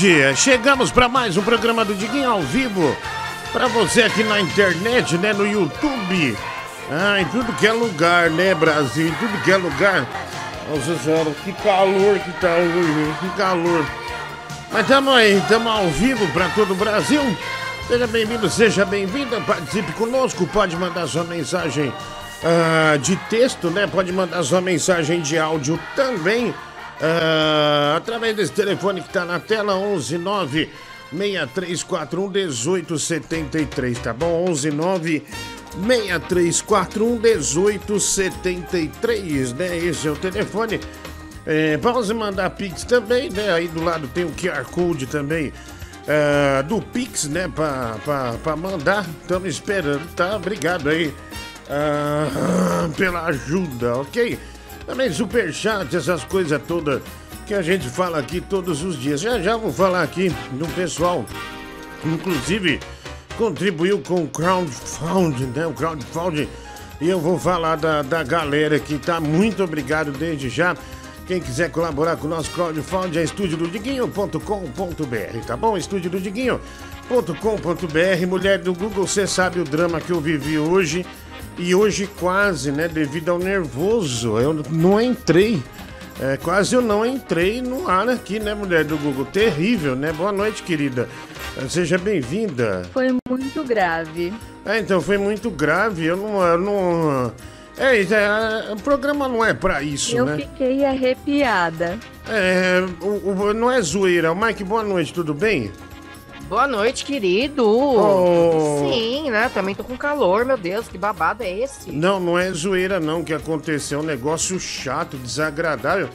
noite. Chegamos para mais um programa do Diguinho ao vivo. Para você aqui na internet, né, no YouTube. Ah, em tudo que é lugar, né, Brasil? Em tudo que é lugar. Nossa senhora, que calor que tá hoje, que calor. Mas estamos aí, estamos ao vivo para todo o Brasil. Seja bem-vindo, seja bem-vinda, participe conosco. Pode mandar sua mensagem ah, de texto, né? Pode mandar sua mensagem de áudio também. Ah, através desse telefone que está na tela, 119 6341 1873, tá bom? 119 6341 1873, né? Esse é o telefone. É, para você mandar Pix também, né? Aí do lado tem o QR Code também é, do Pix, né? Para mandar. Estamos esperando, tá? Obrigado aí ah, pela ajuda, ok? Também superchat, essas coisas todas que a gente fala aqui todos os dias. Já já vou falar aqui do pessoal, inclusive contribuiu com o crowdfunding, né? O crowdfunding. E eu vou falar da, da galera que tá. Muito obrigado desde já. Quem quiser colaborar com o nosso crowdfunding é estudiododiguinho.com.br, tá bom? Estúdio do Diguinho.com.br. Mulher do Google, você sabe o drama que eu vivi hoje. E hoje quase, né, devido ao nervoso, eu não entrei. É, quase eu não entrei no ar aqui, né, mulher do Google? Terrível, né? Boa noite, querida. É, Seja bem-vinda. Foi muito grave. É, então foi muito grave. Eu não. Eu não é, é, o programa não é pra isso, Eu né? fiquei arrepiada. É, o, o- não é zoeira. Mike, boa noite, tudo bem? Boa noite, querido. Oh. Sim, né? Também tô com calor, meu Deus, que babado é esse? Não, não é zoeira não que aconteceu. É um negócio chato, desagradável.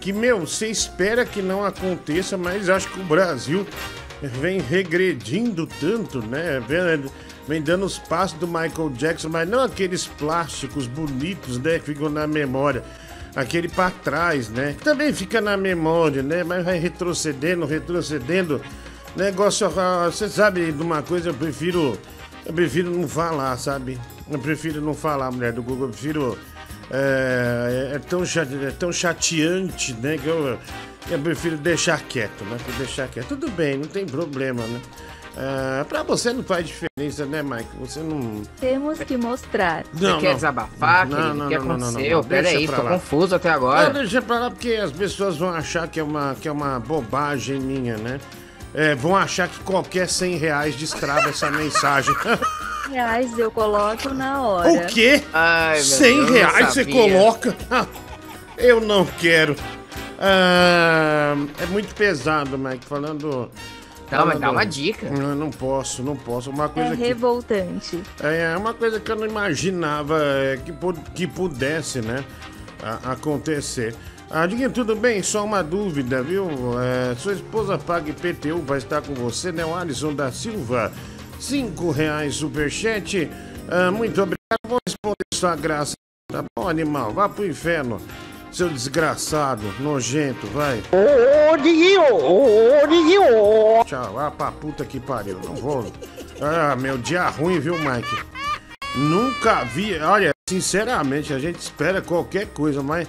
Que, meu, você espera que não aconteça, mas acho que o Brasil vem regredindo tanto, né? Vem, vem dando os passos do Michael Jackson, mas não aqueles plásticos bonitos, né? Que ficam na memória. Aquele pra trás, né? Também fica na memória, né? Mas vai retrocedendo, retrocedendo. Negócio, ah, você sabe de uma coisa, eu prefiro. Eu prefiro não falar, sabe? Eu prefiro não falar, mulher do Google. Eu prefiro. É, é tão, é tão chateante, né? Que eu, eu prefiro deixar quieto, né? Deixar quieto. Tudo bem, não tem problema, né? É, pra você não faz diferença, né, Mike? Você não. Temos que mostrar. Não, Você quer não. desabafar, Não, não, o que não, não, não, não, aconteceu? não. Pera Deixa aí, pra tô lá. confuso até Não, agora. deixa pra lá porque as pessoas vão achar que é uma, que é uma bobagem minha, né? É, vão achar que qualquer 100 reais destrava essa mensagem. Reais eu coloco na hora. o quê? Ai, meu 100 Deus, eu reais você coloca? Eu não quero. Ah, é muito pesado, Mike, falando. Não, mas dá uma dica. Não, não posso, não posso. Uma É coisa que. revoltante. É uma coisa que eu não imaginava é, que, que pudesse, né? acontecer. Ah, Diguinho, tudo bem? Só uma dúvida, viu? É, sua esposa paga IPTU vai estar com você, né? O Alisson da Silva. Cinco reais superchat. Ah, muito obrigado. Vou responder sua graça. Tá bom, animal? Vá pro inferno. Seu desgraçado, nojento, vai. Ô, Diguinho! Ô, Diguinho! Tchau. Ah, pra puta que pariu. Não vou. Ah, meu dia ruim, viu, Mike? Nunca vi. Olha, sinceramente, a gente espera qualquer coisa, mas.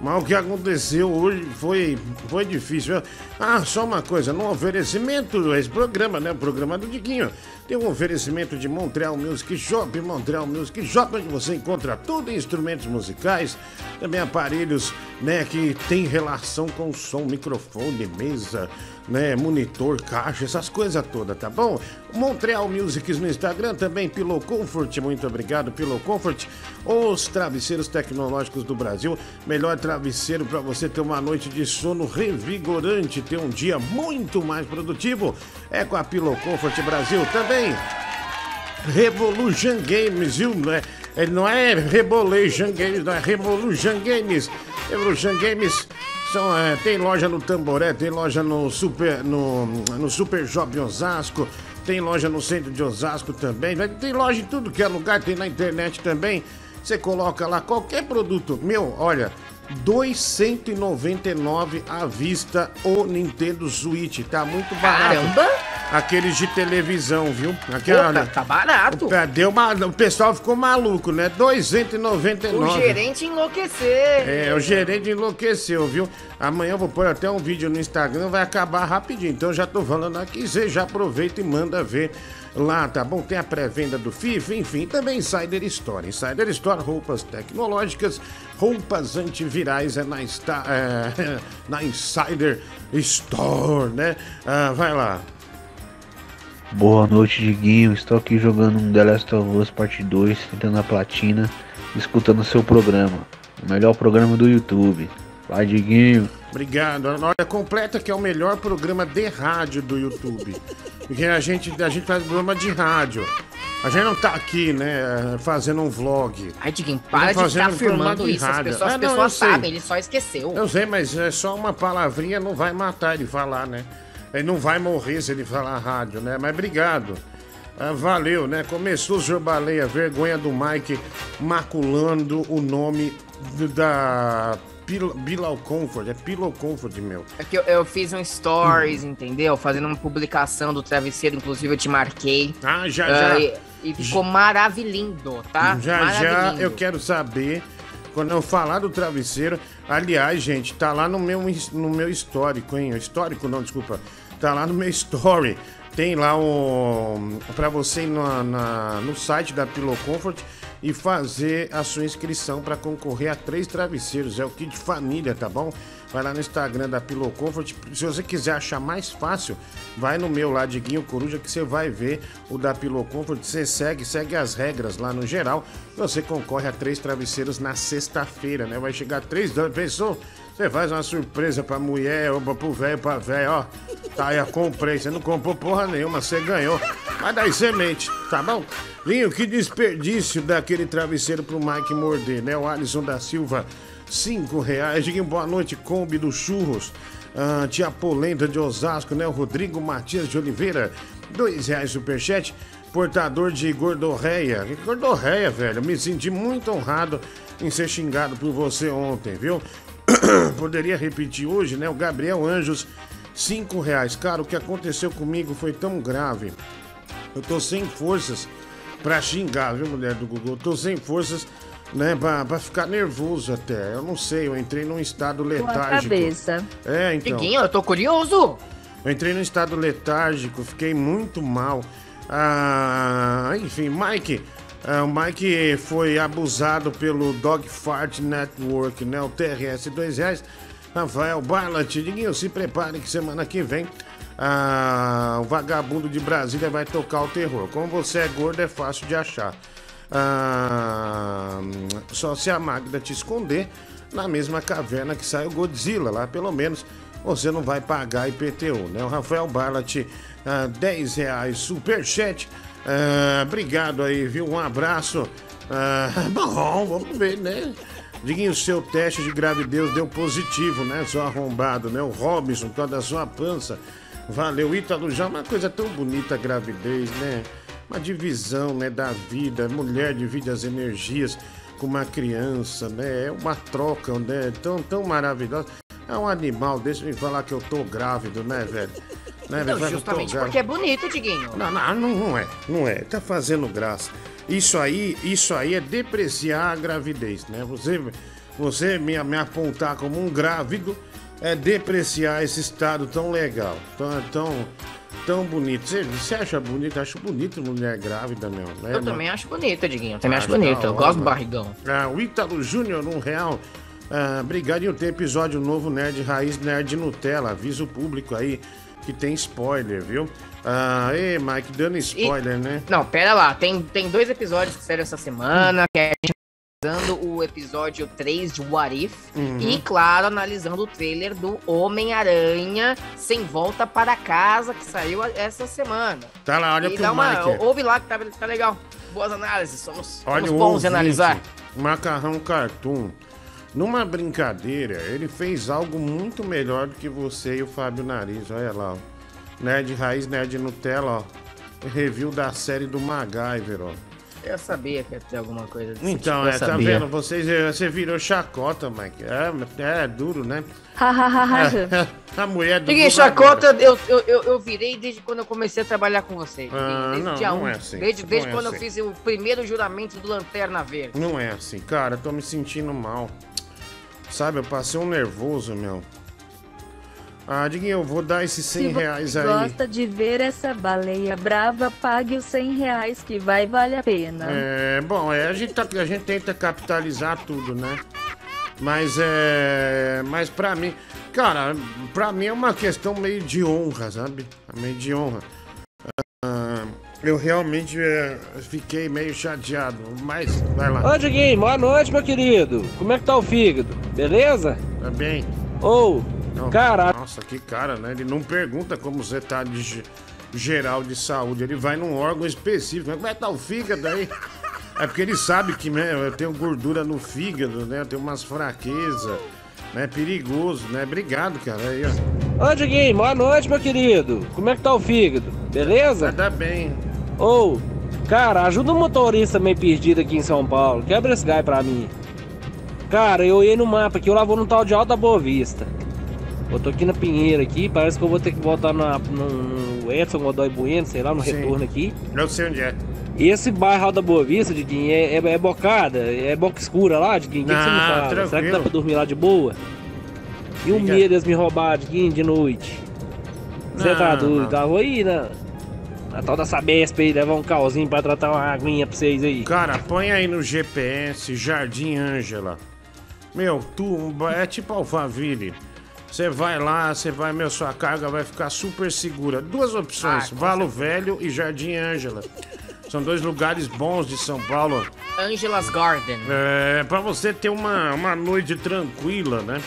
Mas o que aconteceu hoje foi, foi difícil. Ah, só uma coisa, no oferecimento, esse programa, né? O programa do Diguinho. Tem um oferecimento de Montreal Music Shop, Montreal Music Shop, onde você encontra tudo em instrumentos musicais, também aparelhos, né, que tem relação com som, microfone, mesa, né, monitor, caixa, essas coisas todas, tá bom? Montreal Musics no Instagram, também Pillow Comfort, muito obrigado, Pillow Comfort, os travesseiros tecnológicos do Brasil, melhor travesseiro para você ter uma noite de sono revigorante, ter um dia muito mais produtivo, é com a Pillow Comfort Brasil também. Revolution Games, viu? Não é, é- não é Revolution Games, não é Revolution Games. Revolution Games são, é, tem loja no Tamboré, tem loja no Super, no, no Super Osasco, tem loja no centro de Osasco também, tem loja em tudo que é lugar, tem na internet também. Você coloca lá qualquer produto. Meu, olha, 299 à vista o Nintendo Switch, tá muito barato. Caramba! aqueles de televisão, viu? Aquela, Puta, tá barato. É, Deu uma, o pessoal ficou maluco, né? R$ 299. O gerente enlouquecer. É, o gerente enlouqueceu, viu? Amanhã eu vou pôr até um vídeo no Instagram, vai acabar rapidinho. Então já tô falando aqui, você já aproveita e manda ver lá, tá bom? Tem a pré-venda do FIFA, enfim, também Insider Store. Insider Store, roupas tecnológicas, roupas antivirais, é na, Sta- é, na Insider Store, né? Ah, vai lá. Boa noite, Diguinho. Estou aqui jogando um The Last of Us Parte 2, tentando a platina, escutando seu programa. O melhor programa do YouTube. Vai, Diguinho. Obrigado. Olha, completa que é o melhor programa de rádio do YouTube. Porque a gente, a gente faz programa de rádio. A gente não tá aqui, né, fazendo um vlog. Ai, Diguinho, para de ficar afirmando isso. As rádio. pessoas, Ah, as não, pessoas sabem, ele só esqueceu. Eu sei, mas é só uma palavrinha, não vai matar ele falar, né? Ele não vai morrer se ele falar rádio, né? Mas obrigado. Ah, valeu, né? Começou o Senhor Baleia, vergonha do Mike maculando o nome da Pil- Bilal Comfort. É Pillow Comfort, meu. É que eu, eu fiz um stories, entendeu? Fazendo uma publicação do travesseiro, inclusive eu te marquei. Ah, já, Ah, já. e, e ficou maravilhindo, tá? Já já eu quero saber quando eu falar do travesseiro. Aliás, gente, tá lá no meu no meu histórico, hein? Histórico não, desculpa. Tá lá no meu story. Tem lá o para você ir na, na- no site da Pillow Comfort e fazer a sua inscrição para concorrer a três travesseiros. É o kit família, tá bom? Vai lá no Instagram da Pillow Comfort. Se você quiser achar mais fácil, vai no meu lá, Diguinho Coruja, que você vai ver o da Pillow Comfort. Você segue, segue as regras lá no geral. Você concorre a três travesseiros na sexta-feira, né? Vai chegar três dólares. Você faz uma surpresa pra mulher, ou pro velho, pra velho, ó. Tá aí, comprei. Você não comprou porra nenhuma, você ganhou. Mas daí semente, tá bom? Linho, que desperdício daquele travesseiro pro Mike morder, né? O Alisson da Silva, cinco reais. Diguinho, boa noite, Kombi do Churros. Ah, tia Polenta de Osasco, né? O Rodrigo Matias de Oliveira, dois reais superchat. Portador de gordorreia. Que gordorreia, velho? Me senti muito honrado em ser xingado por você ontem, viu? Poderia repetir hoje, né? O Gabriel Anjos, cinco reais. Cara, o que aconteceu comigo foi tão grave. Eu tô sem forças pra xingar, viu, mulher do Google? Eu tô sem forças, né, pra, pra ficar nervoso até. Eu não sei, eu entrei num estado Com a letárgico. cabeça. É, então. Diguinho, eu tô curioso. Eu entrei num estado letárgico, fiquei muito mal. Ah, enfim, Mike. Ah, o Mike foi abusado pelo Dog Fart Network, né? O TRS, dois reais. Rafael Barlat, Diguinho, se prepare que semana que vem ah, o vagabundo de Brasília vai tocar o terror. Como você é gordo, é fácil de achar. Ah, só se a Magda te esconder na mesma caverna que sai o Godzilla, lá pelo menos você não vai pagar IPTU, né? O Rafael Barlat, ah, 10 reais, superchat. Ah, obrigado aí, viu? Um abraço. Ah, bom, vamos ver, né? Diguinho, seu teste de gravidez deu positivo, né? Seu arrombado, né? O Robinson, por causa da sua pança. Valeu, Ítalo, já uma coisa tão bonita a gravidez, né? Uma divisão, né, da vida. Mulher divide as energias com uma criança, né? É uma troca, né? Tão, tão maravilhosa. É um animal desse me falar que eu tô grávido, né, velho? Né, Não? Eu justamente porque é bonito, Diguinho. Não, não, não, não é, não é. Tá fazendo graça. Isso aí, isso aí é depreciar a gravidez, né? Você, você me, me apontar como um grávido é depreciar esse estado tão legal, tão, tão, tão bonito. Você, você acha bonito? Acho bonito mulher grávida, meu. né? Eu também acho bonito, Diguinho. Também acho Acho bonito. da Eu gosto do barrigão. Ah, o Ítalo Júnior, um real. Ah, obrigado em ter episódio novo Nerd Raiz Nerd Nutella. Avisa o público aí que tem spoiler, viu? Ah, ei, Mike, dando spoiler, né? Não, pera lá. Tem, tem dois episódios que saíram essa semana, que é a gente analisando o episódio 3 de What If. Uhum. E, claro, analisando o trailer do Homem-Aranha Sem Volta para Casa, que saiu essa semana. Tá lá, olha e pro dá uma. Mike. Ouve lá que tá, tá legal. Boas análises. Somos, Olha somos bons ouvinte, em analisar. Macarrão Cartoon. Numa brincadeira, ele fez algo muito melhor do que você e o Fábio Nariz. Olha lá, ó. Nerd Raiz, Nerd Nutella, ó. Review da série do MacGyver, ó. Eu sabia que ia ter alguma coisa desse Então, tipo, eu é, tá sabia. vendo? Vocês, eh, você virou chacota, Mike. É, é duro, né? A mulher do. Ninguém chacota, eu, eu, eu, eu virei desde quando eu comecei a trabalhar com vocês. Ah, desde não, dia não um. é assim, Desde, não desde é quando eu assim. fiz o primeiro juramento do Lanterna Verde. Não é assim, cara, eu tô me sentindo mal. Sabe, eu passei um nervoso, meu. Ah, Diguinho, eu vou dar esses 100 Se você reais aí. gosta de ver essa baleia brava, pague os 100 reais que vai vale a pena. É, bom, é, a, gente tá- a gente tenta capitalizar tudo, né? Mas é. Mas pra mim. Cara, pra mim é uma questão meio de honra, sabe? Meio de honra. Eu realmente é, fiquei meio chateado, mas vai lá. Ô, Diguinho, boa noite, meu querido. Como é que tá o fígado? Beleza? Tá bem? Ô, Não. cara, Nossa, que cara, né? Ele não pergunta como você tá de ge- geral de saúde. Ele vai num órgão específico. Como é que tá o fígado aí? É porque ele sabe que né, eu tenho gordura no fígado, né? Eu tenho umas fraquezas. né? É perigoso, né? Obrigado, cara. Aí, ó. ô, Diguinho, boa noite, meu querido. Como é que tá o fígado? Beleza? Vai dar bem. Ô, cara, ajuda um motorista meio perdido aqui em São Paulo. Quebra esse gai pra mim. Cara, eu ia no mapa aqui, eu lá vou no tal de Alta Boa Vista. Eu tô aqui na Pinheira aqui, parece que eu vou ter que voltar na, no, no Edson Godoy Bueno, sei lá, no Sim. retorno aqui. Eu sei onde é. E esse bairro Alta Boa Vista, Diguinho, é, é, é bocada? É boca escura lá, Diguinho? O que, que você me Ah, fala? Será que dá pra dormir lá de boa? E o medo deles me roubar, Diguinho, de noite? Você tá Não, doido? não. Tá, vou aí na, na tal da Sabesp aí, levar um calzinho pra tratar uma aguinha pra vocês aí. Cara, põe aí no GPS Jardim Ângela. Meu, tu é tipo Alphaville. Você vai lá, você vai, meu, sua carga vai ficar super segura. Duas opções, Ah, Valo Velho e Jardim Ângela. São dois lugares bons de São Paulo. Angela's Garden. É, pra você ter uma, uma noite tranquila, né?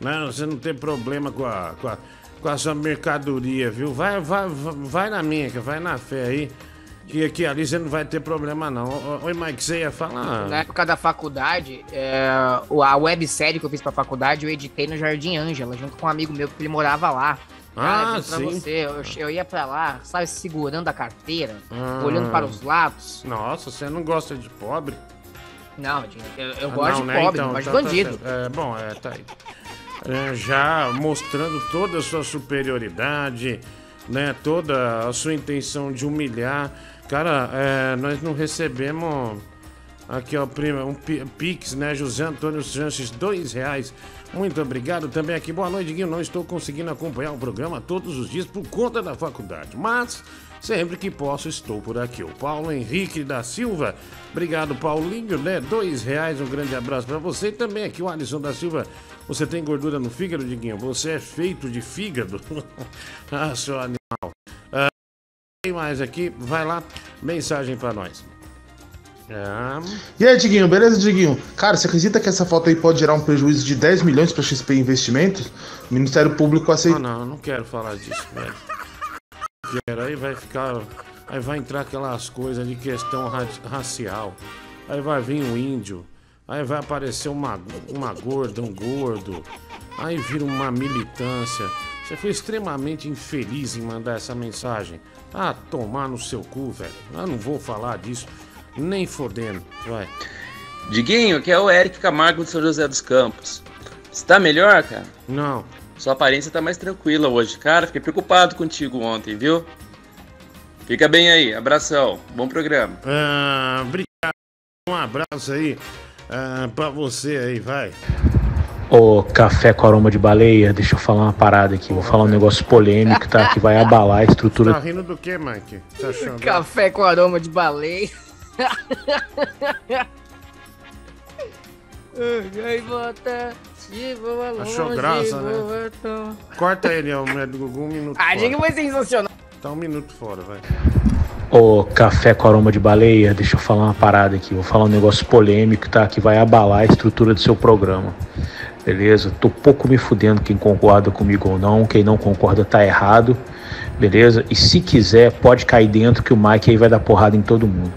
né? Você não ter problema com a, com a, com a sua mercadoria, viu? Vai, vai, vai na minha, que vai na fé aí. Que aqui ali você não vai ter problema, não. Oi, Mike, você ia falar? Na época da faculdade, é, a websérie que eu fiz pra faculdade, eu editei no Jardim Ângela, junto com um amigo meu, porque ele morava lá. Ah, sim. você, eu, eu ia pra lá, sabe, segurando a carteira, Ah. olhando para os lados. Nossa, você não gosta de pobre? Não, eu, eu Ah, gosto não, de né? pobre, Então, não gosto tá- de tá bandido. certo. é, bom, é, tá aí. É, já mostrando toda a sua superioridade, né? Toda a sua intenção de humilhar. Cara, é, nós não recebemos aqui, ó, prima, um pi- Pix, né? José Antônio Sanches, dois reais. Muito obrigado também aqui. Boa noite, Guinho. Não estou conseguindo acompanhar o programa todos os dias por conta da faculdade, mas sempre que posso estou por aqui. O Paulo Henrique da Silva. Obrigado, Paulinho, né? Dois reais, um grande abraço para você. E também aqui o Alisson da Silva. Você tem gordura no fígado, Diguinho? Você é feito de fígado? ah, seu animal. Ah, tem mais aqui? Vai lá, mensagem para nós. Ah, E aí, Diguinho, beleza, Diguinho? Cara, você acredita que essa foto aí pode gerar um prejuízo de 10 milhões para XP Investimentos? O Ministério Público Ah, aceita. não, eu não quero falar disso, velho. Quero, aí vai ficar. Aí vai entrar aquelas coisas de questão ra- racial. Aí vai vir um índio. Aí vai aparecer uma, uma gorda, um gordo. Aí vira uma militância. Você foi extremamente infeliz em mandar essa mensagem. Ah, tomar no seu cu, velho. Eu não vou falar disso. Nem fodendo. Vai. Diguinho, aqui é o Eric Camargo de São José dos Campos. Você tá melhor, cara? Não. Sua aparência tá mais tranquila hoje. Cara, fiquei preocupado contigo ontem, viu? Fica bem aí, abração, bom programa. Ah, obrigado. Um abraço aí ah, pra você aí, vai. Ô, café com aroma de baleia, deixa eu falar uma parada aqui. Vou falar um negócio polêmico, tá? Que vai abalar a Tá estrutura. rindo do que, Mike? Tá achando? Café com aroma de baleia. Gaivota, se voa longe, Achou graça, né? voa tão- Corta ele, ó, mulher do Gugu, um minuto Ah, diga que foi sensacional. Tá um minuto fora, vai. Ô, café com aroma de baleia, deixa eu falar uma parada aqui. Vou falar um negócio polêmico, tá? Que vai abalar a estrutura do seu programa. Beleza? Tô pouco me fudendo quem concorda comigo ou não. Quem não concorda tá errado. Beleza? E se quiser, pode cair dentro que o Mike aí vai dar porrada em todo mundo.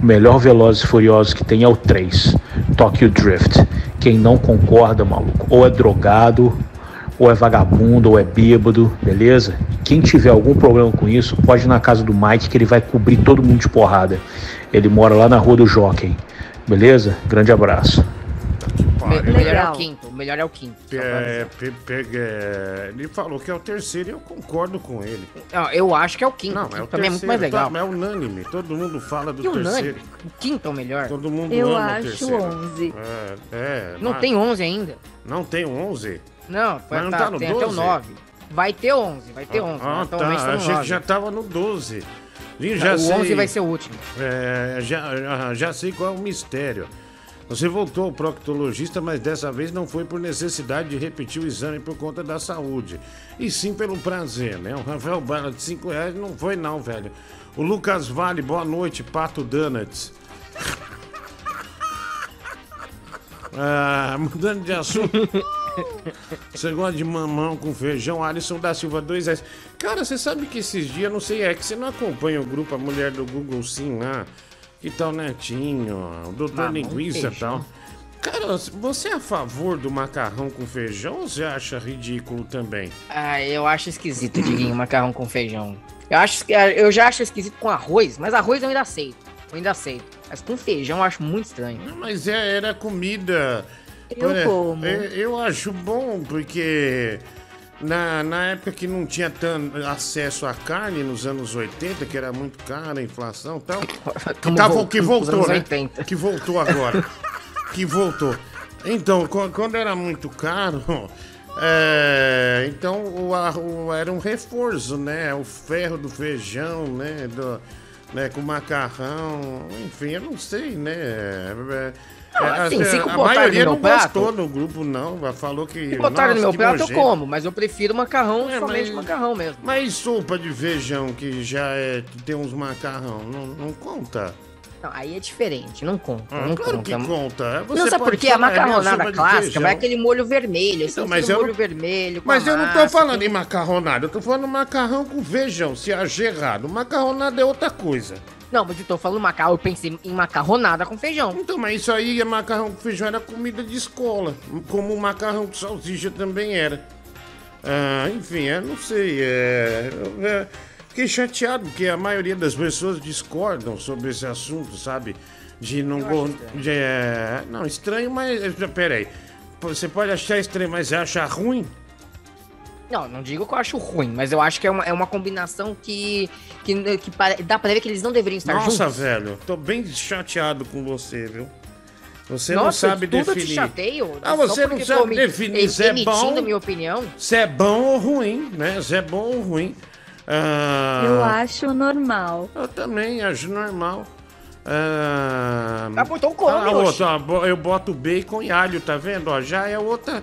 O melhor Velozes e Furiosos que tem é o 3, Tokyo Drift. Quem não concorda, maluco, ou é drogado, ou é vagabundo, ou é bêbado, beleza? quem tiver algum problema com isso, pode ir na casa do Mike que ele vai cobrir todo mundo de porrada. Ele mora lá na rua do Jockey. Beleza? Grande abraço. O me- o melhor é o quinto. O melhor é o quinto. É, pe- pe- é, ele falou que é o terceiro e eu concordo com ele. Não, eu acho que é o quinto. Não, o quinto é o também é muito mais terceiro, legal. tá- É unânime. Todo mundo fala do E o terceiro. O quinto é o melhor. Todo mundo Eu ama o acho terceiro. 11. É, é, Não mas- tem 11 ainda. Não tem 11? Não, Mas não tá, tá no tem até o 12? 9. Vai ter 11, vai ter 11. Ah, mas tá. tá Achei que 9. já tava no 12. Ih, Não, já o sei. 11 vai ser o último. É, já, já- já sei qual é o mistério. Você voltou ao proctologista, mas dessa vez não foi por necessidade de repetir o exame por conta da saúde. E sim pelo prazer, né? O Rafael Bala de 5 reais não foi não, velho. O Lucas Vale, boa noite, Pato Donuts. Ah, mudando de assunto. Você gosta de mamão com feijão? Alisson da Silva 2 reais. Cara, você sabe que esses dias, não sei, é que você não acompanha o grupo A Mulher do Google Sim lá. Que tal Netinho, o Doutor Mamão Linguiça e tal. Cara, você é a favor do macarrão com feijão ou você acha ridículo também? Ah, eu acho esquisito, Diguinho, macarrão com feijão. Eu, acho, que- eu já acho esquisito com arroz, mas arroz eu ainda aceito. Eu ainda aceito. Mas com feijão eu acho muito estranho. Mas é, era comida. Eu como. Eu, eu acho bom, porque na, na época que não tinha tanto acesso à carne, nos anos 80, que era muito cara a inflação e tal. Que, voltando que voltou, anos né? 80. Que voltou agora. que voltou. Então, qu- quando era muito caro, é, então o, o- era um reforço, né? O ferro do feijão, né? Do, né? Com macarrão, enfim, eu não sei, né? É, Não, é, assim, se a, botaram maioria no não meu prato- gostou no grupo, não. Falou que. Se botaram no meu que prato, eu como, mas eu prefiro macarrão, É, somente mas- macarrão mesmo. Mas sopa de feijão que já é. que tem uns macarrão, não, não conta? Não, aí é diferente, não conta, Ah, não claro conta. que conta. Você não, sabe por quê? A é macarronada clássica vai aquele molho vermelho. Então, Então, mas eu molho não- vermelho. Mas eu não tô massa, falando tem- em macarronada, eu tô falando macarrão com feijão. Se age errado, macarronada é outra coisa. Não, mas eu tô falando macarrão, eu pensei em macarronada com feijão. Então, mas isso aí, é macarrão com feijão era comida de escola. Como o macarrão com salsicha também era. Ah, enfim, eu não sei. É, eu, é, fiquei chateado porque a maioria das pessoas discordam sobre esse assunto, sabe? De não. Go- estranho. de, é, não, estranho, mas. eh, Peraí. Você pode achar estranho, mas você acha ruim? Não, não digo que eu acho ruim, mas eu acho que é uma, é uma combinação que, que, que pare- dá pra ver que eles não deveriam estar Nossa, juntos. velho, tô bem chateado com você, viu? Você não Nossa, sabe tudo eu te definir. chateio. Ah, você não sabe definir se é bom. minha opinião. Se é bom ou ruim, né? Se é bom ou ruim. Ah, Eu acho normal. Eu também acho normal. Ah, Ah, pô, então come, ah, outro, ó, eu boto bacon e alho, tá vendo? Ó, já é outra.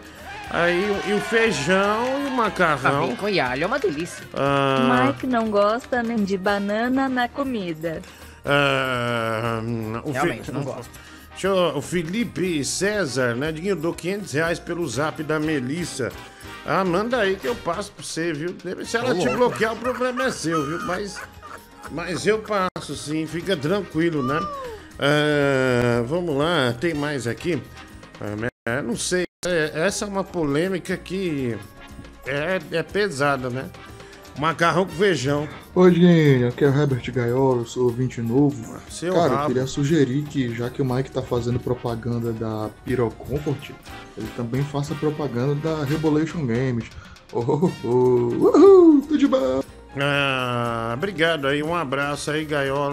Aí o- e o feijão e o Ah, macarrão. bacon e alho é uma delícia. Ah, Mike não gosta nem de banana na comida. ah, o Realmente, Fi- não gosto. Deixa eu- o Felipe César, né? Diguinho, eu dou 500 reais pelo zap da Melissa. Ah, manda aí que eu passo pra você, viu? Se ela te bloquear, o problema é seu, viu? Mas, mas eu passo sim, fica tranquilo, né? Ah, vamos lá, tem mais aqui? Ah, é, não sei, é- essa é uma polêmica que é, é pesada, né? Macarrão com feijão. Oi, gente, aqui é o Herbert Gaiola, eu sou ouvinte novo. Seu Cara, eu rabo. queria sugerir que, já que o Mike tá fazendo propaganda da Pyro Comfort, ele também faça propaganda da Rebolation Games. Oh, oh, oh, uhul, tudo de bom. Ah, obrigado aí, um abraço aí, Gaiola.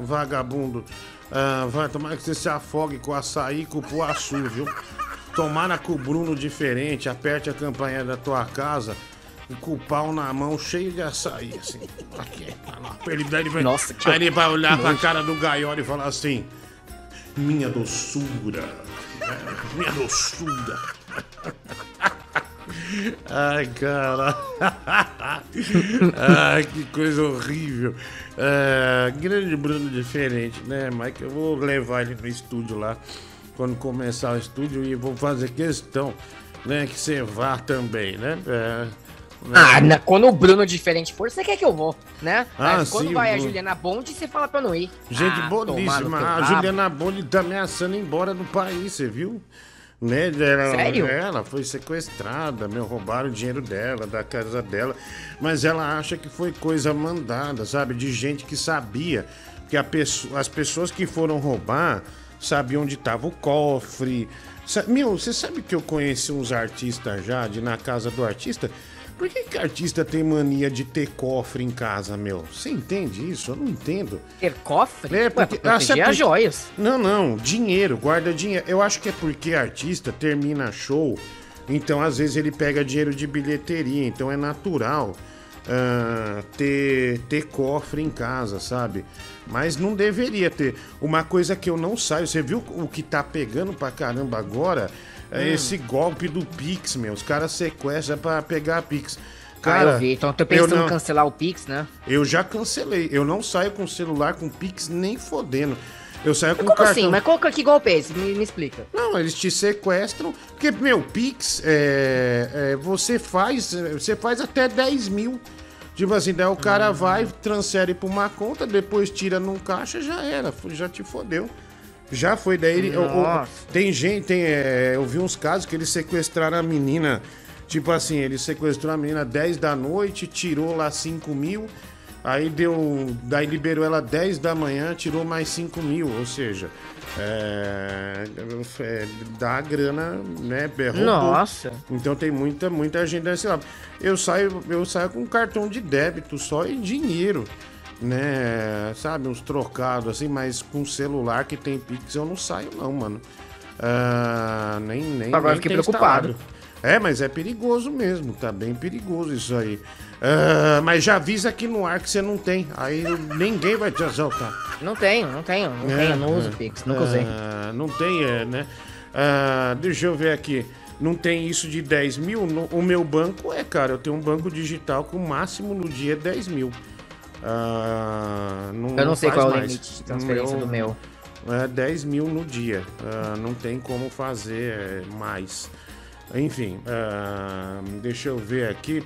Vagabundo. Ah, vai tomar que você se afogue com açaí e com puaçu, viu? Tomara com o Bruno diferente, aperte a campanha da tua casa e com o pau na mão cheio de açaí, assim. Aqui, lá. Ele, ele vai, Nossa, que aí ele vai olhar que pra cara do Gaiola e falar assim: Minha doçura, né? minha doçura. Ai, cara. Ai, que coisa horrível. É, grande Bruno diferente, né, Mike? Eu vou levar ele no estúdio lá quando começar o estúdio e vou fazer questão, né, que você vá também, né? É, né? Ah, na- quando o Bruno diferente for, você quer que eu vou, né? Ah, Mas quando sim, vai a. Juliana Bonde, você fala pra eu não ir. Gente Ah, boníssima. A. Juliana Boni tá ameaçando ir embora do país, você viu? Né? Ela, Sério? Ela foi sequestrada, meu, roubaram o dinheiro dela, da casa dela. Mas ela acha que foi coisa mandada, sabe? De gente que sabia. Que pessoa, as pessoas que foram roubar sabiam onde estava o cofre. Meu, você sabe que eu conheci uns artistas já, de na casa do artista? Por que, que artista tem mania de ter cofre em casa, meu? Você entende isso? Eu não entendo. Ter cofre? É, Ué, porque. pra ah, sabe proteger por- as joias. Não, não, dinheiro, guarda dinheiro. Eu acho que é porque artista termina show, então às vezes ele pega dinheiro de bilheteria, então é natural ah, ter, ter cofre em casa, sabe? Mas não deveria ter. Uma coisa que eu não saio, você viu o que tá pegando pra caramba agora? É Hum. esse golpe do Pix, meu. Os caras sequestram pra pegar Pix. ah, eu vi. Então tô pensando não- em cancelar o Pix, né? eu já cancelei. Eu não saio com celular com Pix nem fodendo. Eu saio com Como cartão. assim? Mas qual, que golpe é esse? Me, me explica. Não, eles te sequestram. Porque, meu, Pix, é, é, você faz. é, Você faz até 10 mil. Tipo assim, daí o cara vai, transfere pra uma conta, depois tira num caixa, já era. Já te fodeu. Já foi. Daí ele. o- o- Nossa. tem gente, tem. é, eu vi uns casos que eles sequestraram a menina. Tipo assim, ele sequestrou a menina 10 da noite, tirou lá 5 mil. Aí deu. Daí liberou ela 10 da manhã, tirou mais 5 mil. Ou seja, é, é, dá a grana, né? roubou. Nossa. Então tem muita, muita gente desse lado. Eu saio, eu saio com cartão de débito só e dinheiro. Né, sabe, uns trocados assim, mas com celular que tem Pix eu não saio, não, mano. Ah, nem, nem. Agora nem fiquei preocupado. instalado. É, mas é perigoso mesmo, tá bem perigoso isso aí. Ah, mas já avisa aqui no ar que você não tem, aí ninguém vai te assaltar. Não tenho, não tenho. Não É, tenho, não uso é. Pix. Nunca usei. Ah, não tem, é, né? Ah, deixa eu ver aqui. Não tem isso de 10 mil? No- o meu banco é, cara. Eu tenho um banco digital que o máximo no dia é 10 mil. Ah, não, Eu não sei qual é o mais. limite de transferência do meu. É 10 mil no dia. Ah, não tem como fazer é, mais. Enfim, ah, deixa eu ver aqui.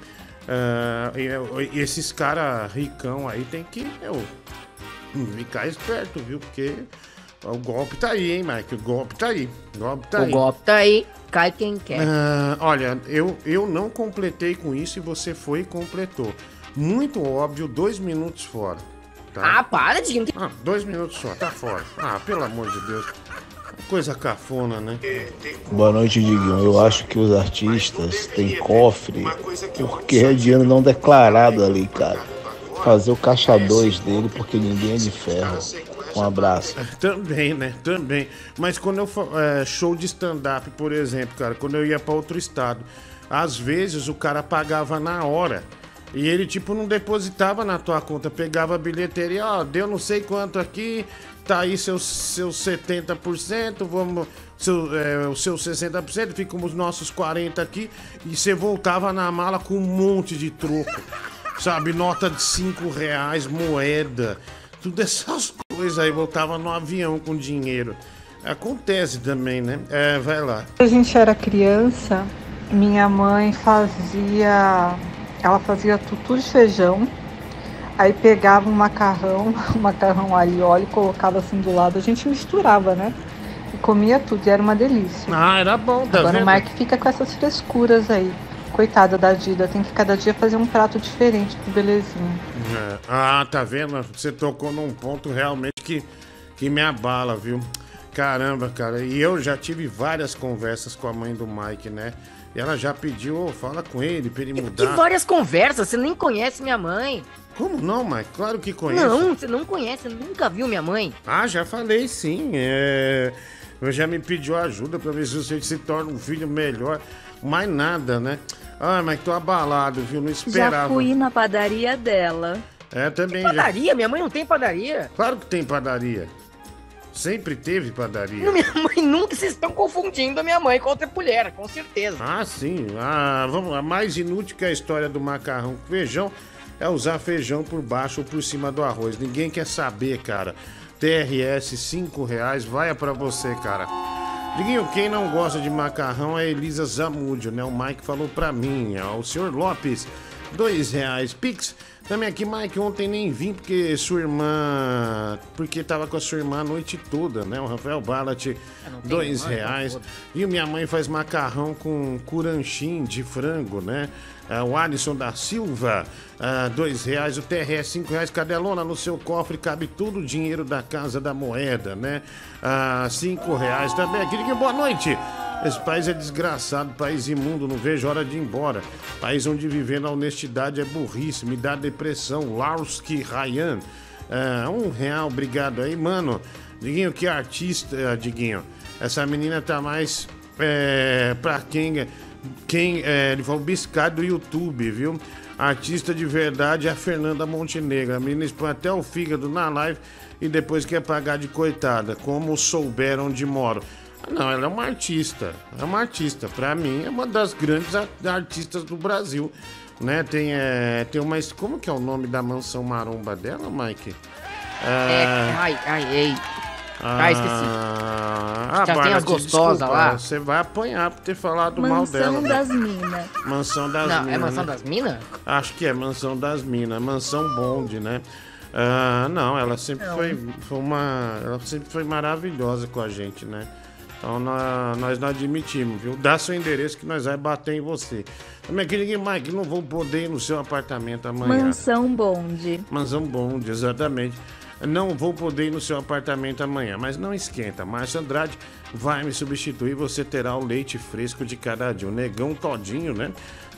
Esses caras ricão aí tem que meu, ficar esperto, viu? Porque o golpe tá aí, hein, Mike? O golpe tá aí. O golpe tá o aí. golpe tá aí, cai quem quer. Olha, eu, eu não completei com isso e você foi e completou. Muito óbvio, dois minutos fora. Tá? Ah, para de. Ah, dois minutos só, tá fora. Ah, pelo amor de Deus. Coisa cafona, né? Boa noite, Diguinho. Eu acho que os artistas têm cofre porque é dinheiro não declarado ali, cara. Fazer o caixa 2 dele porque ninguém é de ferro. Um abraço. Também, né? Também. Mas quando eu é, show de stand-up, por exemplo, cara, quando eu ia pra outro estado, às vezes o cara pagava na hora. E ele, tipo, não depositava na tua conta, pegava a bilheteria, ó, deu não sei quanto aqui, tá aí seus, seus 70%, vamos. Seu, é, seus 60%, ficam os nossos 40% aqui, e você voltava na mala com um monte de troco. Sabe, nota de 5 reais, moeda, tudo essas coisas aí, voltava no avião com dinheiro. Acontece também, né? É, vai lá. Quando a gente era criança, minha mãe fazia. Ela fazia tutu de feijão, aí pegava um macarrão, um macarrão e óleo, colocava assim do lado, a gente misturava, né? E comia tudo, e era uma delícia. Ah, era bom, tá Agora vendo? o Mark fica com essas frescuras aí. Coitada da Dida, tem que cada dia fazer um prato diferente pro belezinho. É. Ah, tá vendo? Você tocou num ponto realmente que, que me abala, viu? Caramba, cara. E eu já tive várias conversas com a mãe do Mike, né? E ela já pediu, ô, fala com ele pra ele Que mudar. várias conversas, você nem conhece minha mãe. Como não, Mike? Claro que conheço. Não, você não conhece, nunca viu minha mãe. Ah, já falei sim. É... Eu já me pediu ajuda pra ver se você se torna um filho melhor. Mais nada, né? Ah, mas tô abalado, viu? Não Já esperava. fui na padaria dela. É, também já. Padaria? Minha mãe não tem padaria. Claro que tem padaria. Sempre teve padaria. Minha mãe nunca, vocês estão confundindo a minha mãe com outra mulher, com certeza. Ah, sim. Ah, vamos lá. Mais inútil que a história do macarrão com feijão é usar feijão por baixo ou por cima do arroz. Ninguém quer saber, cara. TRS, 5 reais, vai pra você, cara. Diguinho, quem não gosta de macarrão é Elisa Zamúdio, né? O Mike falou pra mim. ó. O senhor Lopes dois reais. Pix, também aqui, Mike, ontem nem vim porque sua irmã. Porque tava com a sua irmã a noite toda, né? O Rafael Ballat, dois irmã, reais. E minha mãe faz macarrão com curanchim de frango, né? Ah, o Alisson da Silva, ah, dois reais. O TRS, cinco reais. Cadelona, no seu cofre cabe todo o dinheiro da Casa da Moeda, né? Ah, cinco reais também. Aqui, boa noite. Esse país é desgraçado, país imundo, não vejo hora de ir embora. País onde viver na honestidade é burrice, me dá depressão. Larski Ryan, ah, um real, obrigado aí, mano. Diguinho, que artista, Diguinho. Essa menina tá mais é, pra quem. Quem é, ele falou biscado do YouTube, viu? Artista de verdade é a Fernanda Montenegro. A menina expõe até o fígado na live e depois quer pagar de coitada, como souberam onde moro. Ah, Não, ela é uma artista. É uma artista. Pra mim, é uma das grandes ar- artistas do Brasil. Né? Tem, é, tem uma. Como que é o nome da mansão maromba dela, Mike? É, ai, ai, ei. Ah, esqueci. Ah, Já tem as gostosas desculpa, lá? Você vai apanhar por ter falado mal dela. Mansão das Minas. Mansão das Não, é Minas. Mansão né? das Minas? Acho que é Mansão das Minas, Mansão Bonde, né? Ah, não, ela sempre Não. foi, foi uma. Ela sempre foi maravilhosa com a gente, né? Então nós, nós não admitimos, viu? Dá seu endereço que nós vai bater em você. Minha querida Mike, não vou poder ir no seu apartamento amanhã. Mansão Bonde. Mansão Bonde, exatamente. Não vou poder ir no seu apartamento amanhã, mas não esquenta. Márcio Andrade vai me substituir. Você terá o leite fresco de cada dia. O negão todinho, né?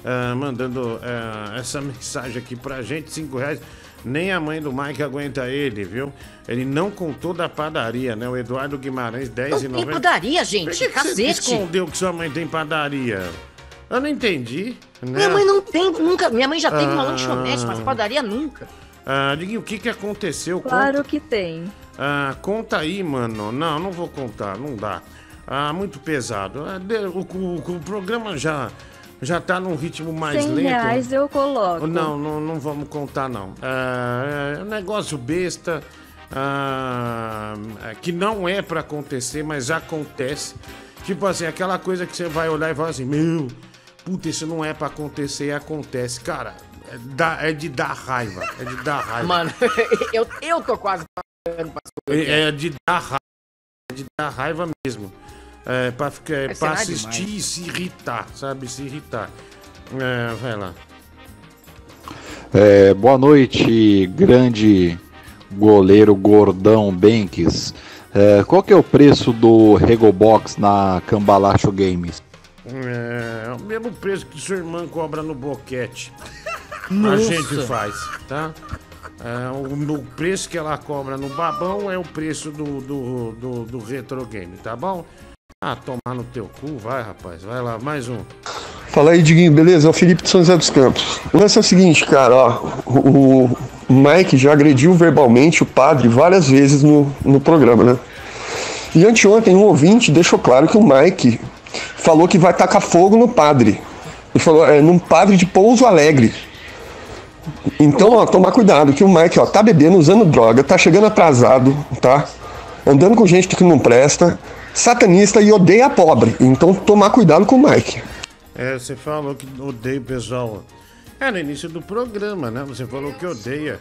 Ah, mandando ah, essa mensagem aqui pra gente, cinco reais. Nem a mãe do Mike aguenta ele, viu? Ele não contou da padaria, né? O Eduardo Guimarães, 10 e Não tem 90. padaria, gente. Por que, que você Cacete. escondeu que sua mãe tem padaria? Eu não entendi. Né? Minha mãe não tem, nunca. Minha mãe já teve uma Ah. lanchonete, mas padaria nunca. Ah, Diguinho, o que, que aconteceu? Claro Conta- que tem. Ah, conta aí, mano. Não, não vou contar, não dá. Ah, muito pesado. Ah, o, o- o programa já, já tá num ritmo mais 100 lento. reais eu coloco. Não, não, não vamos contar, não. É um negócio besta. é, que não é pra acontecer, mas acontece. Tipo assim, aquela coisa que você vai olhar e falar assim: Meu, puta, isso não é pra acontecer e acontece. Cara, é, dá- é de dar raiva. É de dar raiva. Mano, eu, eu tô quase pagando pra É, é de dar raiva. É de dar raiva mesmo. É, pra, ficar, é, pra assistir demais. e se irritar, sabe? Se irritar. É, vai lá. É, boa noite, grande goleiro gordão Benques. É, qual que é o preço do Regobox na Cambalacho Games? É, é o mesmo preço que sua irmã cobra no boquete. A Nossa. gente faz, tá? É, o, o preço que ela cobra no babão é o preço do, do, do, do retro game, tá bom? Ah, tomar no teu cu, vai rapaz, vai lá, mais um. Fala aí, Diguinho, beleza? É o Felipe de São José dos Campos. O lance é o seguinte, cara, ó. O, o Mike já agrediu verbalmente o padre várias vezes no, no programa, né? E anteontem um ouvinte deixou claro que o Mike falou que vai tacar fogo no padre. Ele falou, é, num padre de Pouso Alegre. Então, ó, tomar cuidado, que o Mike, ó, tá bebendo, usando droga, tá chegando atrasado, tá? Andando com gente que não presta, satanista e odeia pobre. Então, tomar cuidado com o Mike. É, você falou que odeia o pessoal. É no início do programa, né? Você falou que odeia.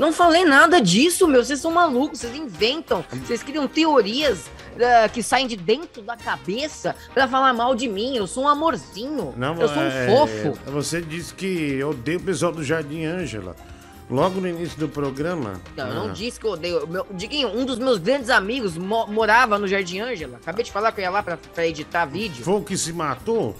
Não falei nada disso, meu. Vocês são malucos, vocês inventam. Vocês criam teorias ah, que saem de dentro da cabeça pra falar mal de mim. Eu sou um amorzinho. eu sou um é, fofo. Você disse que odeia o pessoal do Jardim Ângela. Logo no início do programa. Não, eu Ah. não disse que eu odeio. Meu, Diguinho, um dos meus grandes amigos mo- morava no Jardim Ângela. Acabei de falar que eu ia lá pra, pra editar vídeo. Foi o que se matou?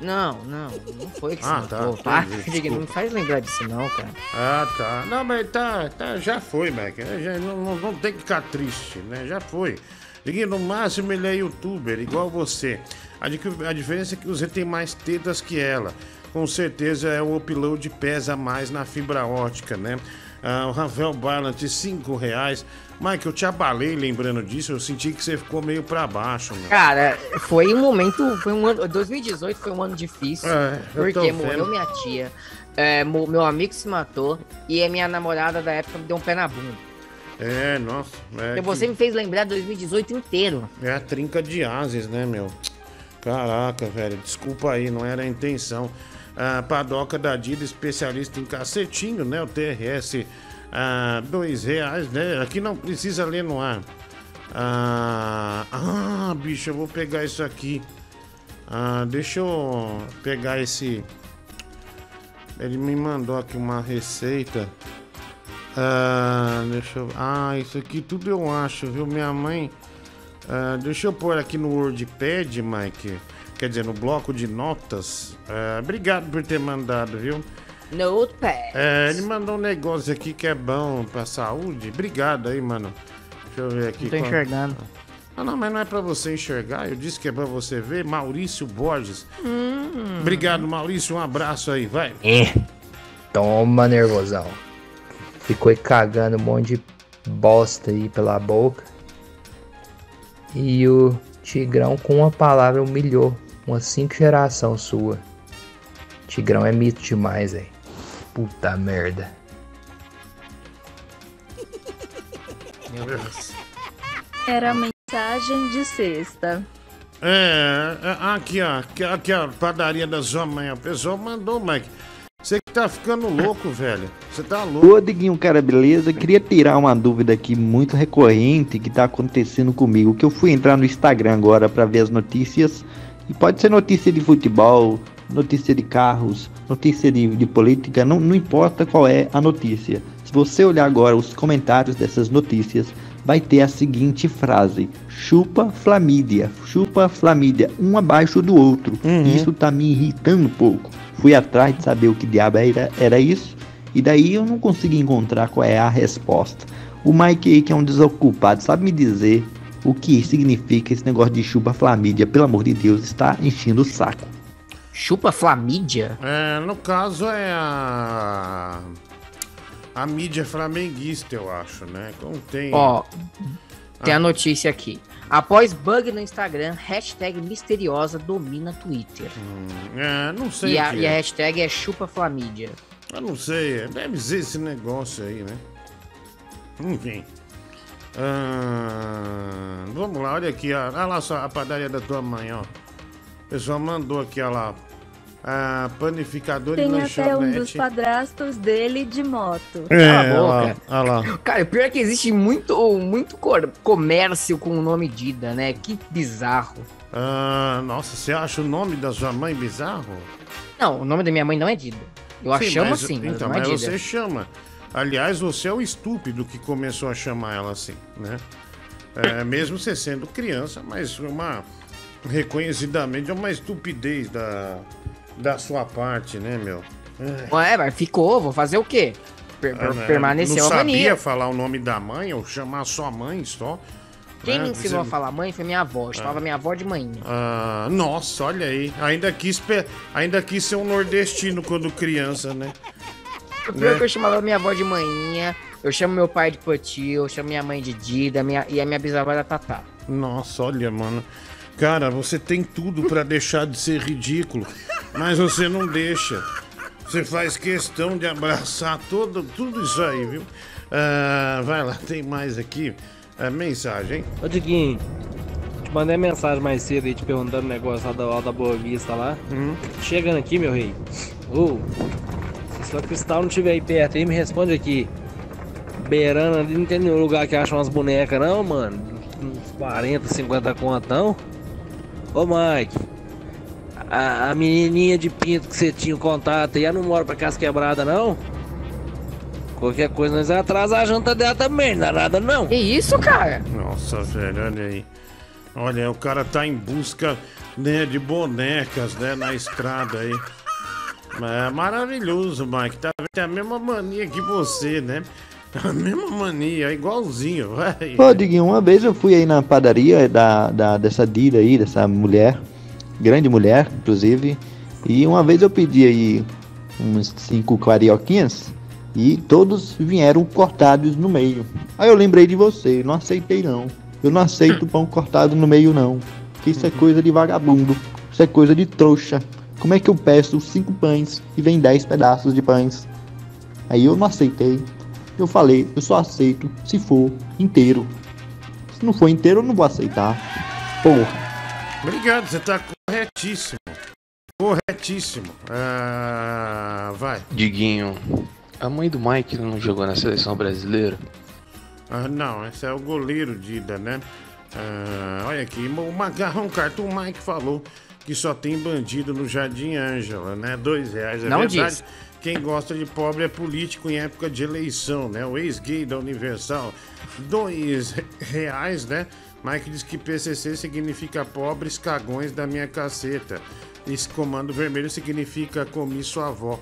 Não, não, não foi que se Ah, tá, matou. Tá, não desculpa. faz lembrar disso não, cara. Ah, tá. Não, mas tá, tá já foi, Mac. Já, não, não, não tem que ficar triste, né? Já foi. Diguinho, no máximo ele é youtuber, igual você. A, a diferença é que você tem mais tetas que ela. Com certeza é o upload pesa mais na fibra ótica, né? Ah, o Rafael Ballant, 5 reais. Mike, eu te abalei lembrando disso, eu senti que você ficou meio pra baixo, meu. Cara, foi um momento, foi um ano, 2018 foi um ano difícil, É, porque morreu minha tia, é, meu amigo se matou e a minha namorada da época me deu um pé na bunda. É, nossa. É, Então você que- me fez lembrar 2018 inteiro. é a trinca de ases, né, meu? Caraca, velho, desculpa aí, não era a intenção. a padoca da Dida, especialista em cacetinho, né? O TRS, ah, dois reais, né? Aqui não precisa ler no ar. Ah, ah, bicho, eu vou pegar isso aqui. Ah, deixa eu pegar esse. Ele me mandou aqui uma receita. Ah, deixa eu. Ah, isso aqui tudo eu acho, viu? Minha mãe. Ah, deixa eu pôr aqui no WordPad, Mike. Quer dizer, no bloco de notas. Ah, obrigado por ter mandado, viu? Notepad. É, ele mandou um negócio aqui que é bom pra saúde. Obrigado aí, mano. Deixa eu ver aqui. Não tô qual- enxergando. Ah, não, mas não é pra você enxergar. Eu disse que é pra você ver. Maurício Borges. Hum. Obrigado, Maurício. Um abraço aí, vai. É. Toma, nervosão. Ficou aí cagando um monte de bosta aí pela boca. E o Tigrão, com uma palavra, humilhou umas cinco geração sua. Tigrão é mito demais, aí. Puta merda. Meu Deus. Era a mensagem de sexta. É, é, aqui, ó. Aqui, aqui, ó. Padaria da sua mãe. O pessoal mandou, Mike. Você que tá ficando louco, velho. Você tá louco. Ô, Diguinho, cara, beleza? Queria tirar uma dúvida aqui muito recorrente que tá acontecendo comigo. Que eu fui entrar no Instagram agora pra ver as notícias. E pode ser notícia de futebol, notícia de carros, notícia de, de política, não, não importa qual é a notícia. Se você olhar agora os comentários dessas notícias, vai ter a seguinte frase: chupa flamídia, chupa flamídia, um abaixo do outro. Isso tá me irritando um pouco. Fui atrás de saber o que diabo era, era isso, e daí eu não consegui encontrar qual é a resposta. O Mike aí, que é um desocupado, sabe me dizer o que significa esse negócio de chupa flamídia? Pelo amor de Deus, está enchendo o saco. Chupa flamídia? É, no caso é a. A mídia flamenguista, eu acho, né? Contém. Ó, tem Ah. a notícia aqui. Após bug no Instagram, hashtag misteriosa domina Twitter. É, não sei. E a, e a é. hashtag é chupa flamídia. Eu não sei, deve ser esse negócio aí, né? Enfim. Ah, vamos lá, olha aqui, ó. olha lá só a padaria da tua mãe, ó. O pessoal mandou aqui, ó lá. Ah, panificador e Tem até um dos lanchonete. padrastos dele de moto. É, Cala a olha lá, lá. Cara, pior é que existe muito, muito comércio com o nome Dida, né? Que bizarro. Ah, nossa, você acha o nome da sua mãe bizarro? Não, o nome da minha mãe não é Dida. Eu a Sim, chamo mas- assim, mas Então, não é mas Dida. você chama. Aliás, você é o estúpido que começou a chamar ela assim, né? É, mesmo você sendo criança, mas uma. Reconhecidamente é uma estupidez da, da sua parte, né, meu? É. Ué, mas ficou, vou fazer o quê? Per- Ah, né? permaneceu não a mania. sabia falar o nome da mãe ou chamar sua mãe só. Quem né? me ensinou Você- a falar mãe foi minha avó. Eu chamava minha avó de mãe. Ah, nossa, olha aí. Ainda quis, pe- ainda quis ser um nordestino quando criança, né? O pior Né? que eu chamava minha avó de manhinha, eu chamo meu pai de Poti, eu chamo minha mãe de Dida, minha, e a minha bisavó da Tatá. Nossa, olha, mano. Cara, você tem tudo pra deixar de ser ridículo, mas você não deixa. Você faz questão de abraçar todo, tudo isso aí, viu? Ah, vai lá, tem mais aqui. É, mensagem. Ô Diguinho, te mandei mensagem mais cedo aí te perguntando o negócio lá da, lá da Boa Vista lá. Hum. Chegando aqui, meu rei. Ô, se sua cristal não estiver aí perto aí, me responde aqui. Beirando ali, não tem nenhum lugar que acha umas bonecas não, mano? Uns 40, 50 conto não? Ô Mike, a, a menininha de pinto que você tinha contato aí, ela não mora pra casa quebrada não? Qualquer coisa nós atrasa a janta dela também, não dá nada não. Que isso, cara? Nossa, velho, olha aí. Olha, o cara tá em busca né, de bonecas, né, na estrada aí. É maravilhoso, Mike. Tá, tem a mesma mania que você, né? A mesma mania, igualzinho, vai. Ô, Diguinho, uma vez eu fui aí na padaria da, da, dessa Dida aí, dessa mulher, grande mulher, inclusive, e uma vez eu pedi aí uns cinco carioquinhas e todos vieram cortados no meio. Aí eu lembrei de você, não aceitei não. Eu não aceito pão cortado no meio não, que isso é coisa de vagabundo, isso é coisa de trouxa. Como é que eu peço cinco pães e vem dez pedaços de pães? Aí eu não aceitei. Eu falei, eu só aceito se for inteiro. Se não for inteiro, eu não vou aceitar. Porra. Obrigado, você tá corretíssimo. Corretíssimo. Ah, vai. Diguinho, a mãe do Mike não jogou na seleção brasileira? Ah, não, esse é o goleiro Dida, né? Ah, olha aqui, o Macarrão Cartoon Mike falou que só tem bandido no Jardim Ângela, né? Dois reais, é Não verdade. disse. Quem gosta de pobre é político em época de eleição, né? O ex-gay da Universal, dois reais, né? Mike diz que PCC significa pobres cagões da minha caceta. Esse comando vermelho significa comi sua avó.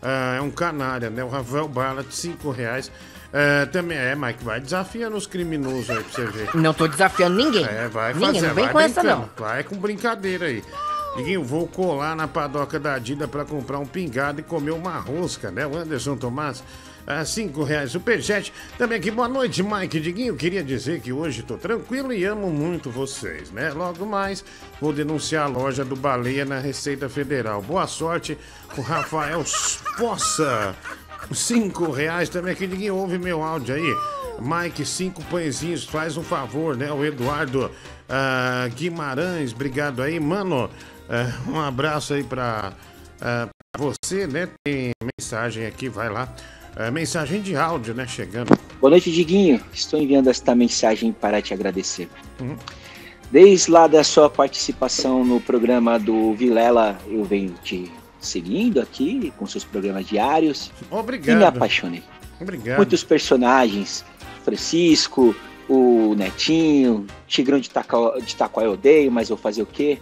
Ah, é um canária, né? O Rafael Bala, de cinco reais. Ah, também é, Mike, vai desafiando os criminosos aí pra você ver. Não tô desafiando ninguém. É, vai ninguém, fazer, não vem vai com essa brincando. não. Vai com brincadeira aí. Diguinho, vou colar na padoca da Dida pra comprar um pingado e comer uma rosca, né? O Anderson Tomás, ah, cinco reais. Superchat, também aqui, boa noite, Mike. Diguinho, queria dizer que hoje tô tranquilo e amo muito vocês, né? Logo mais, vou denunciar a loja do Baleia na Receita Federal. Boa sorte, o Rafael Fossa. Cinco reais também aqui, ninguém ouve meu áudio aí. Mike, cinco pãezinhos, faz um favor, né? O Eduardo ah, Guimarães, obrigado aí, mano. ah, um abraço aí pra, ah, pra você, né? Tem mensagem aqui, vai lá. Ah, mensagem de áudio, né? Chegando. Boa noite, Diguinho. Estou enviando esta mensagem para te agradecer. Hum. Desde lá da sua participação no programa do Vilela, eu venho te seguindo aqui com seus programas diários Obrigado. e me apaixonei. Obrigado. Muitos personagens, Francisco, o Netinho, Tigrão de Itaquá, de eu odeio, mas eu fazer o quê?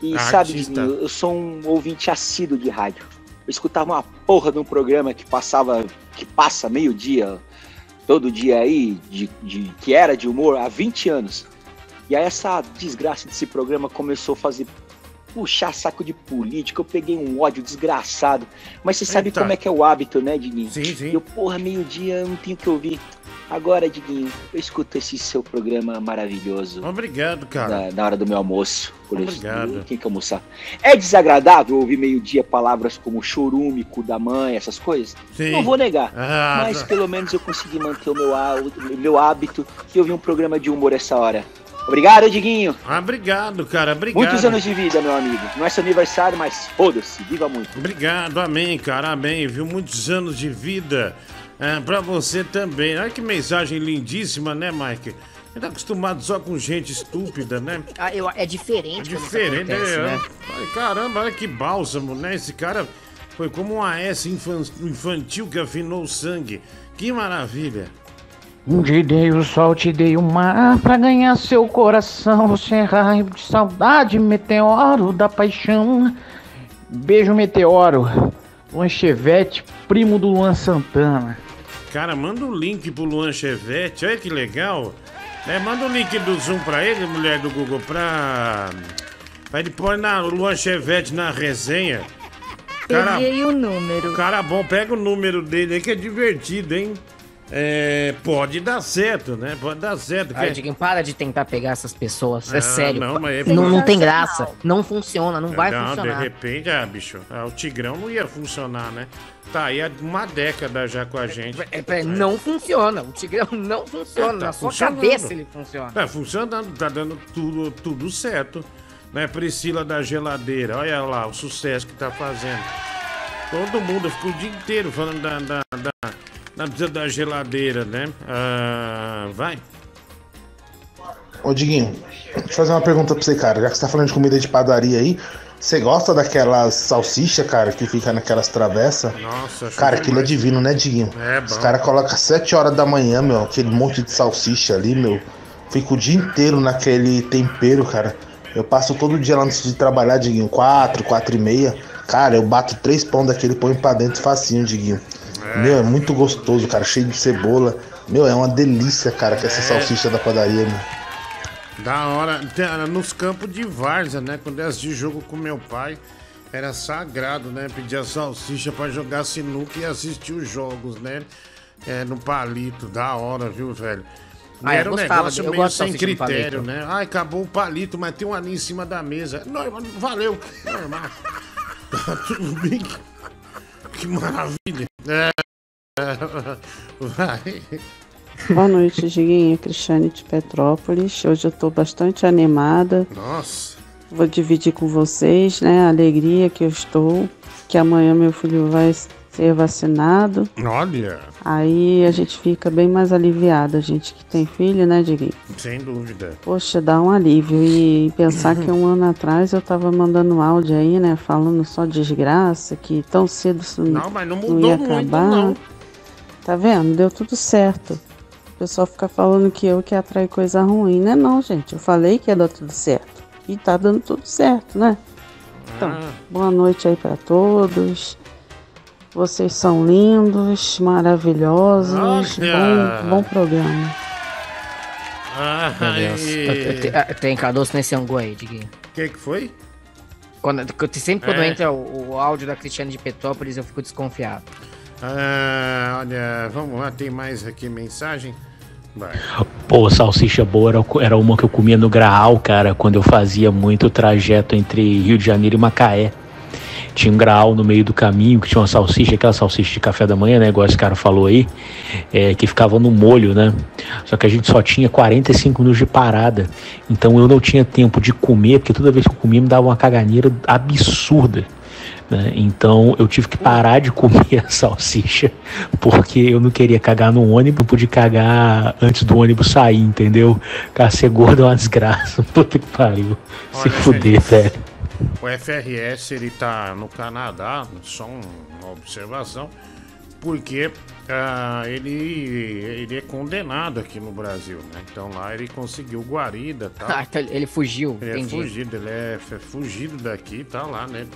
E sabe, Artista. Diguinho, eu sou um ouvinte assíduo de rádio. Eu escutava uma porra de um programa que passava, que passa meio-dia, todo dia aí, de, de- que era de humor há 20 anos. E aí essa desgraça desse programa começou a fazer puxar saco de política, eu peguei um ódio desgraçado. Mas você sabe Eita. como é que é o hábito, né, Diguinho? Sim, sim. Eu, porra, meio-dia, eu não tenho o que ouvir. Agora, Diguinho, eu escuto esse seu programa maravilhoso. Obrigado, cara. Na, na hora do meu almoço. Por isso, Obrigado. tenho que almoçar. É desagradável ouvir meio-dia palavras como chorume, cu da mãe, essas coisas? Sim. Não vou negar. Ah, mas pelo menos eu consegui manter o meu, meu hábito e ouvir um programa de humor essa hora. Obrigado, Diguinho. Ah, obrigado, cara. Obrigado. Muitos anos de vida, meu amigo. Não é seu aniversário, mas foda-se. Viva muito. Obrigado, amém, cara, amém, viu? Muitos anos de vida é, pra você também. Olha que mensagem lindíssima, né, Mike? Ele tá acostumado só com gente estúpida, né? Ah, eu- é diferente. É diferente, acontece, né? né? Ai, Caramba, olha que bálsamo, né? Esse cara foi como um AS infan- infantil que afinou o sangue. Que maravilha. Te dei o sol, te dei o mar pra ganhar seu coração. Você é raio de saudade, meteoro da paixão. Beijo, meteoro. Luan Chevette, primo do Luan Santana. Cara, manda o link pro Luan Chevette, olha que legal. É, manda o link do Zoom pra ele, mulher do Google, pra. Pra ele pôr na, Luan Chevette na resenha. Cara, Peguei o número. cara bom, pega o número dele aí que é divertido, hein? É, pode dar certo, né? Pode dar certo. Que- Diguinho, para de tentar pegar essas pessoas. É Ah, sério. não, mas é não, não tem graça. Não funciona, não vai não, funcionar. de repente, ah, bicho, ah, o Tigrão não ia funcionar, né? Tá aí há uma década já com a gente. É, é, não funciona. O Tigrão não funciona. Tá Na sua cabeça ele funciona. Tá funcionando, tá dando tudo, tudo certo. Né, Priscila da Geladeira, olha lá o sucesso que tá fazendo. Todo mundo ficou o dia inteiro falando da, da, da, da, da geladeira, né? Ah, vai. Ô Diguinho, deixa eu fazer uma pergunta pra você, cara. Já que você tá falando de comida de padaria aí, você gosta daquelas salsicha, cara, que fica naquelas travessas? Nossa, Cara, aquilo é demais. divino, né, Diguinho? É bom. Os caras colocam 7 horas da manhã, meu, aquele monte de salsicha ali, meu. Fica o dia inteiro naquele tempero, cara. Eu passo todo dia lá antes de trabalhar, Diguinho, 4, 4 e meia. Cara, eu bato três pão daquele põe pra dentro facinho, Diguinho. Meu, é muito gostoso, cara, cheio de cebola. Meu, é uma delícia, cara, que essa É. salsicha da padaria, meu. Da hora. Tem- Nos campos de várzea, né? Quando eu assisti jogo com meu pai, era sagrado, né? Pedir a salsicha pra jogar sinuca e assistir os jogos, né? É, no palito. Da hora, viu, velho? Ah, eu era um gostava, negócio eu meio sem critério, né? Ai, acabou o palito, mas tem um ali em cima da mesa. Normal, valeu. Normal. Tá tudo bem. Que maravilha. É. Vai. Boa noite, Diguinho. Cristiane de Petrópolis. Hoje eu tô bastante animada. Nossa. Vou dividir com vocês, né, a alegria que eu estou, que amanhã meu filho vai ser vacinado. Olha, Aí a gente fica bem mais aliviado, a gente que tem filho, né, Diguinho? sem dúvida. Poxa, dá um alívio. E pensar que um ano atrás eu tava mandando áudio aí, né? Falando só desgraça, que tão cedo isso Não, mas não não mudou ia muito, acabar. não. Tá vendo? Deu tudo certo. O pessoal fica falando que eu que atrai coisa ruim. Não é não, gente. Eu falei que ia dar tudo certo. E tá dando tudo certo, né? Então, Ah. boa noite aí pra todos. Vocês são lindos, maravilhosos. Olha! Bom, bom programa. Ah, Tem caroço nesse angu aí, Diguinho. O que, que foi? Quando, sempre quando É. entra o, o áudio da Cristiane de Petrópolis, eu fico desconfiado. Ah, olha, vamos lá, tem mais aqui mensagem? Vai. Pô, salsicha boa era, era uma que eu comia no Graal, cara, quando eu fazia muito o trajeto entre Rio de Janeiro e Macaé. Tinha um Graal no meio do caminho, que tinha uma salsicha, aquela salsicha de café da manhã, né, igual esse cara falou aí, é, que ficava no molho, né? Só que a gente só tinha 45 minutos de parada, então eu não tinha tempo de comer, porque toda vez que eu comia me dava uma caganeira absurda. né? Então eu tive que parar de comer a salsicha porque eu não queria cagar no ônibus, não pude cagar antes do ônibus sair, entendeu? Cara, ser gordo é uma desgraça. Puta que pariu. Se Olha, fuder, velho. O FRS ele tá no Canadá, só um- uma observação, porque ah, ele, ele é condenado aqui no Brasil, né? Então lá ele conseguiu guarida tal. Ah, então ele fugiu, Ele é entendi. fugido, ele é f- fugido daqui, tá lá, né?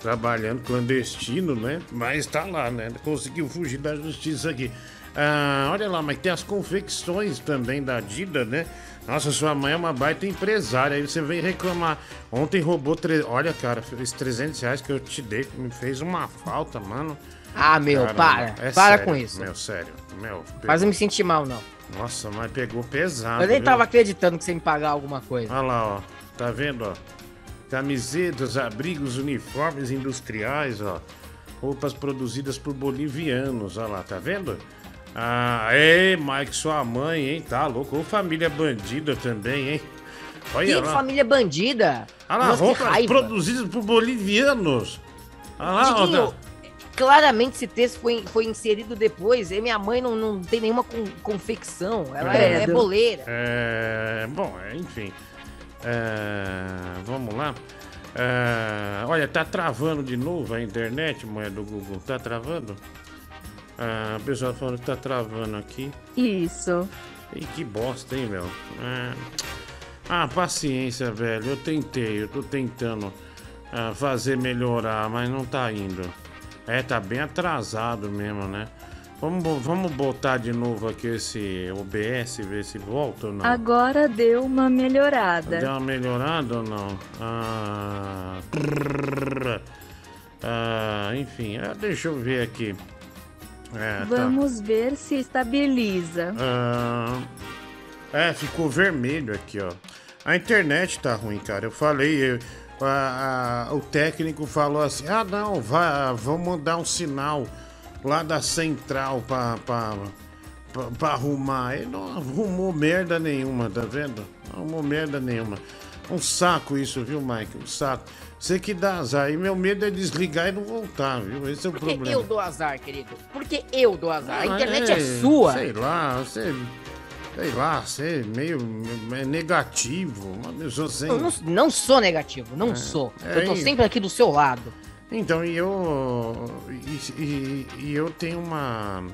Trabalhando clandestino, né? Mas tá lá, né? Conseguiu fugir da justiça aqui. Ah, olha lá, mas tem as confecções também da Adidas, né? Nossa, sua mãe é uma baita empresária. Aí você vem reclamar. Ontem roubou. Tre... Olha, cara, esses 300 reais que eu te dei me fez uma falta, mano. Ah, meu, Caramba, para. é para sério, com isso. Meu, sério. Meu, Faz eu me sentir mal, não. Nossa, mas pegou pesado. eu nem viu? tava acreditando que você me pagar alguma coisa. Olha lá, ó. Tá vendo, ó? Camisetas, abrigos, uniformes industriais, ó. Roupas produzidas por bolivianos, olha lá, tá vendo? Ah, ei, Mike, sua mãe, hein? Tá louco. Ou família bandida também, hein? Olha Que lá. família bandida! Olha lá, roupas produzidas por bolivianos. Olha lá, tá- claramente esse texto foi, foi inserido depois. E minha mãe não, não tem nenhuma con- confecção. Ela é, é Credo. boleira. É, bom, é, enfim. É, vamos lá. É, olha, tá travando de novo a internet, mulher do Google. Tá travando? Ah, o pessoal falando que tá travando aqui. Isso. E que bosta, hein, meu? É. Ah, paciência, velho. Eu tentei, eu tô tentando ah, fazer melhorar, mas não tá indo. É, tá bem atrasado mesmo, né? Vamos, vamos botar de novo aqui esse OBS, ver se volta ou não. Agora deu uma melhorada. Deu uma melhorada ou não? Ah. Ah, enfim, ah, deixa eu ver aqui. É, tá. Vamos ver se estabiliza. Ah, é, ficou vermelho aqui, ó. A internet tá ruim, cara. Eu falei, eu- a- a- o técnico falou assim: ah, não, vai, vamos mandar um sinal lá da central pra, pra, pra, pra arrumar. Ele não arrumou merda nenhuma, tá vendo? Não arrumou merda nenhuma. Um saco isso, viu, Mike? Um saco. Você que dá azar. E meu medo é desligar e não voltar, viu? Esse é o Porque problema. eu dou azar, querido. Porque eu dou azar. A Ah, internet é, é, sua. Sei lá, você. Sei lá, você é meio é negativo. Uma pessoa sem. Eu não, não sou negativo, não sou. é eu tô sempre aqui do seu lado. Então, e eu. E, e- e eu tenho uma.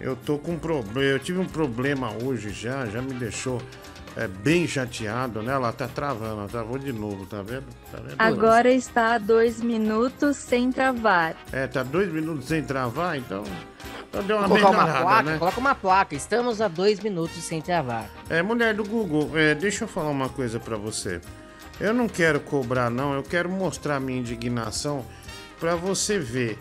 Eu tô com um problema. Eu tive um problema hoje já, já me deixou é, bem chateado, né? Ela tá travando, ela travou de novo, tá vendo? Tá vendo? Agora está a dois minutos sem travar. É, tá dois minutos sem travar, então. Então deu uma Vou colocar uma placa, né? coloca uma placa. Estamos a dois minutos sem travar. É, mulher do Google, é, deixa eu falar uma coisa pra você. Eu não quero cobrar, não. Eu quero mostrar minha indignação pra você ver,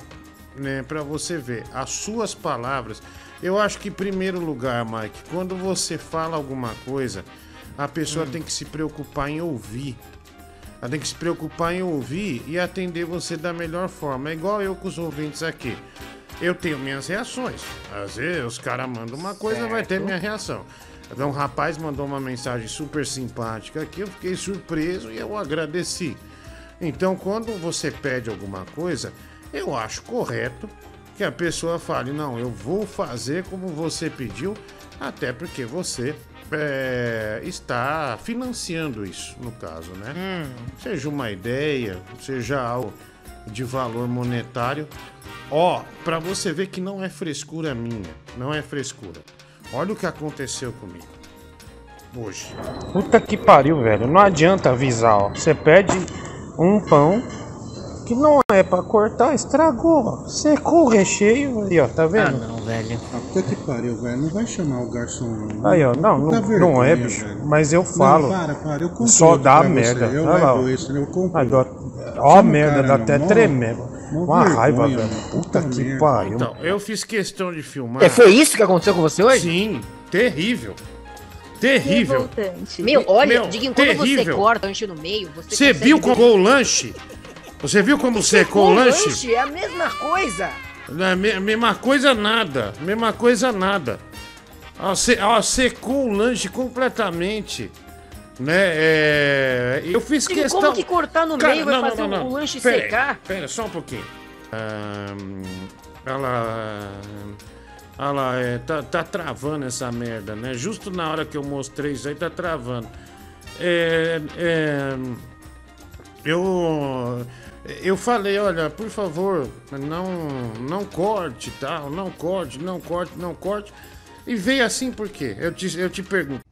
né? Pra você ver as suas palavras. Eu acho que, em primeiro lugar, Mike, quando você fala alguma coisa, a pessoa tem que se preocupar em ouvir. Ela tem que se preocupar em ouvir e atender você da melhor forma. É igual eu com os ouvintes aqui. Eu tenho minhas reações. Às vezes os caras mandam uma coisa, vai ter Certo. minha reação. Então, um rapaz mandou uma mensagem super simpática aqui, eu fiquei surpreso e eu agradeci. Então, quando você pede alguma coisa, eu acho correto que a pessoa fale: não, eu vou fazer como você pediu, até porque você é, está financiando isso, no caso, né? Seja uma ideia, seja algo de valor monetário. Ó, pra você ver que não é frescura minha, não é frescura. Olha o que aconteceu comigo hoje. Puta que pariu, velho. Não adianta avisar, ó. Você pede um pão que não é pra cortar, estragou. Secou o recheio aí, ó. Tá vendo? Ah, não, velho. Puta que pariu, velho. Não vai chamar o garçom, não. Aí, ó. Não, não, Puta não é, vergonha, bicho. velho. Mas eu Não, falo. para, para. Eu compro Só outro dá pra merda. Você. Eu Olha lá, levo ó. esse, eu compro. Aí, ó, ó não a merda, cara, dá não. até Mó- tremendo. mó Uma raiva, velho. mano. Puta Puta que merda. pariu. Então, eu fiz questão de filmar. É, foi isso que aconteceu com você hoje? Sim, terrível. Terrível. Meu, olha, Meu, Diguinho, quando você terrível. corta o lanche no meio, você Você consegue viu ver- como o lanche? Você viu como secou o lanche? É a mesma coisa. Não, é me- mesma coisa nada. Mesma coisa nada. Ó, se- ó, secou o lanche completamente. Né? É, eu fiz Digo, questão. como que cortar no meio vai fazer o lanche Pera secar? Pera, só um pouquinho. Ahn, ela. Ela é, tá, tá travando essa merda, né? Justo na hora que eu mostrei isso aí, tá travando. É. é eu. Eu falei, olha, por favor, não, não corte, tal, não corte, não corte, não corte. E veio assim por quê? Eu te, eu te pergunto.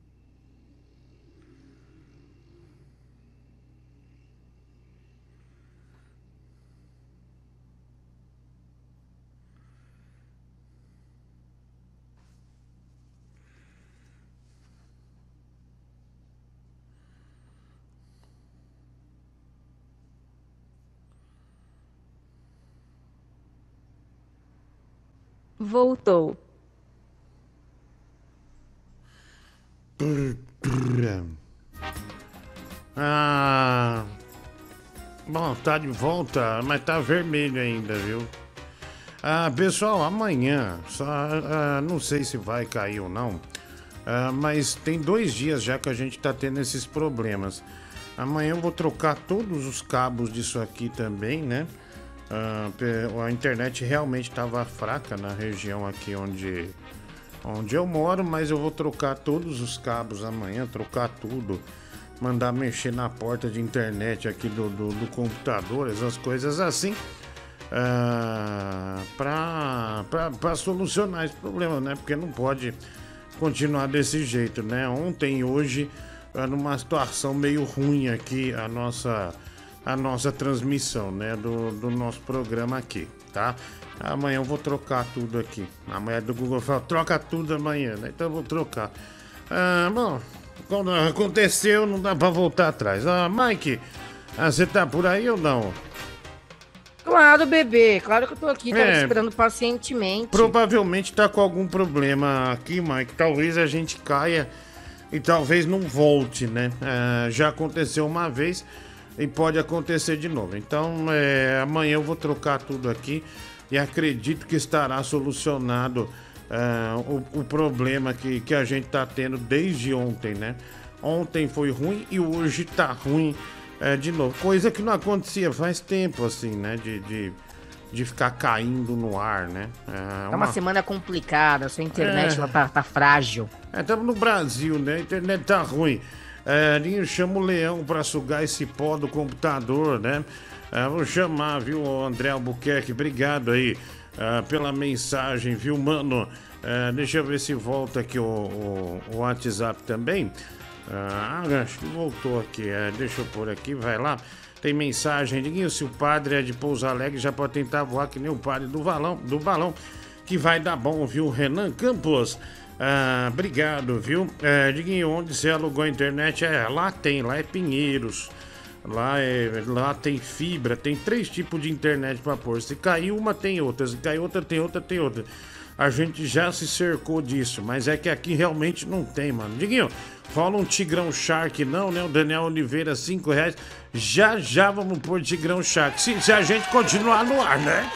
Voltou. Ah. Bom, tá de volta, mas tá vermelho ainda, viu? Ah, pessoal, amanhã, só, ah, não sei se vai cair ou não, ah, mas tem dois dias já que a gente tá tendo esses problemas. Amanhã eu vou trocar todos os cabos disso aqui também, né? Ah, a internet realmente estava fraca na região aqui onde, onde eu moro, mas eu vou trocar todos os cabos amanhã, trocar tudo, mandar mexer na porta de internet aqui do, do, do computador, essas coisas assim, ah, para solucionar esse problema, né? Porque não pode continuar desse jeito, né? Ontem e hoje, ah, numa situação meio ruim aqui, a nossa a nossa transmissão, né, do, do nosso programa aqui, tá? Amanhã eu vou trocar tudo aqui. Amanhã do Google fala, troca tudo amanhã, né? Então eu vou trocar. Ah, bom, quando aconteceu, não dá pra voltar atrás. Ah, Mike, ah, você tá por aí ou não? Claro, bebê. Claro que eu tô aqui, tava É. esperando pacientemente. Provavelmente tá com algum problema aqui, Mike. Talvez a gente caia e talvez não volte, né? Ah, já aconteceu uma vez e pode acontecer de novo. Então, é, amanhã eu vou trocar tudo aqui e acredito que estará solucionado ah, o, o problema que, que a gente tá tendo desde ontem, né? Ontem foi ruim e hoje tá ruim é, de novo. Coisa que não acontecia faz tempo, assim, né? De, de, de ficar caindo no ar, né? É Tá uma semana complicada, sua internet É. tá, tá frágil. É, estamos no Brasil, né? A internet tá ruim. É, Ninho, chama o leão pra sugar esse pó do computador, né? É, vou chamar, viu, André Albuquerque? Obrigado aí é, pela mensagem, viu, mano? É, deixa eu ver se volta aqui o, o- o WhatsApp também. Ah, acho que voltou aqui. É, deixa eu pôr aqui, vai lá. Tem mensagem. Diguinho, se o padre é de Pouso Alegre, já pode tentar voar que nem o padre do balão, do balão que vai dar bom, viu? Renan Campos. Ah, obrigado, viu? É, Diguinho, onde você alugou a internet? É, lá tem, lá é Pinheiros. Lá, é, lá tem fibra, tem três tipos de internet pra pôr. Se cair uma, tem outra. Se cair outra, tem outra, tem outra. A gente já se cercou disso, mas é que aqui realmente não tem, mano. Diguinho, rola um Tigrão Shark, não, né? O Daniel Oliveira, cinco reais. Já já vamos pôr Tigrão Shark. Se, se a gente continuar no ar, né?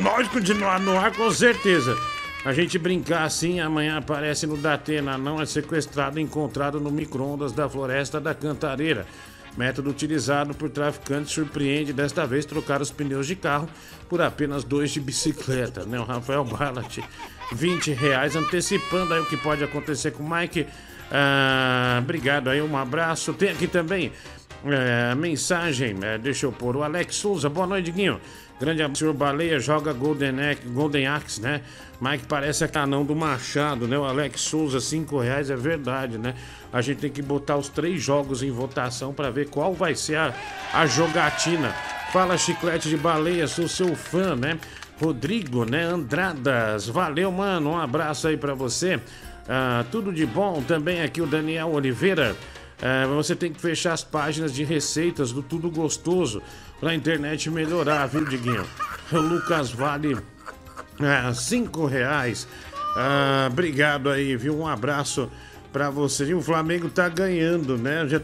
Nós continuar no ar, com certeza. A gente brincar assim, amanhã aparece no Datena, não é sequestrado encontrado no micro-ondas da floresta da Cantareira. Método utilizado por traficantes surpreende desta vez trocar os pneus de carro por apenas dois de bicicleta, né? O Rafael Ballat, 20 reais, antecipando aí o que pode acontecer com o Mike. Ah, obrigado aí, um abraço. Tem aqui também é, mensagem, é, deixa eu pôr. O Alex Souza, boa noite, Guinho. Grande abraço, senhor Baleia, joga Golden, Axe- Golden Axe, né? Mike parece a canão do Machado, né? O Alex Souza, 5 reais, é verdade, né? A gente tem que botar os três jogos em votação para ver qual vai ser a, a jogatina. Fala, Chiclete de Baleia, sou seu fã, né? Rodrigo, né? Andradas, valeu, mano. Um abraço aí para você. Ah, tudo de bom. Também aqui o Daniel Oliveira. É, você tem que fechar as páginas de receitas do Tudo Gostoso pra internet melhorar, viu, Diguinho? Lucas Vale, é, cinco reais. Ah, obrigado aí, viu? Um abraço pra você. E o Flamengo tá ganhando, né? Já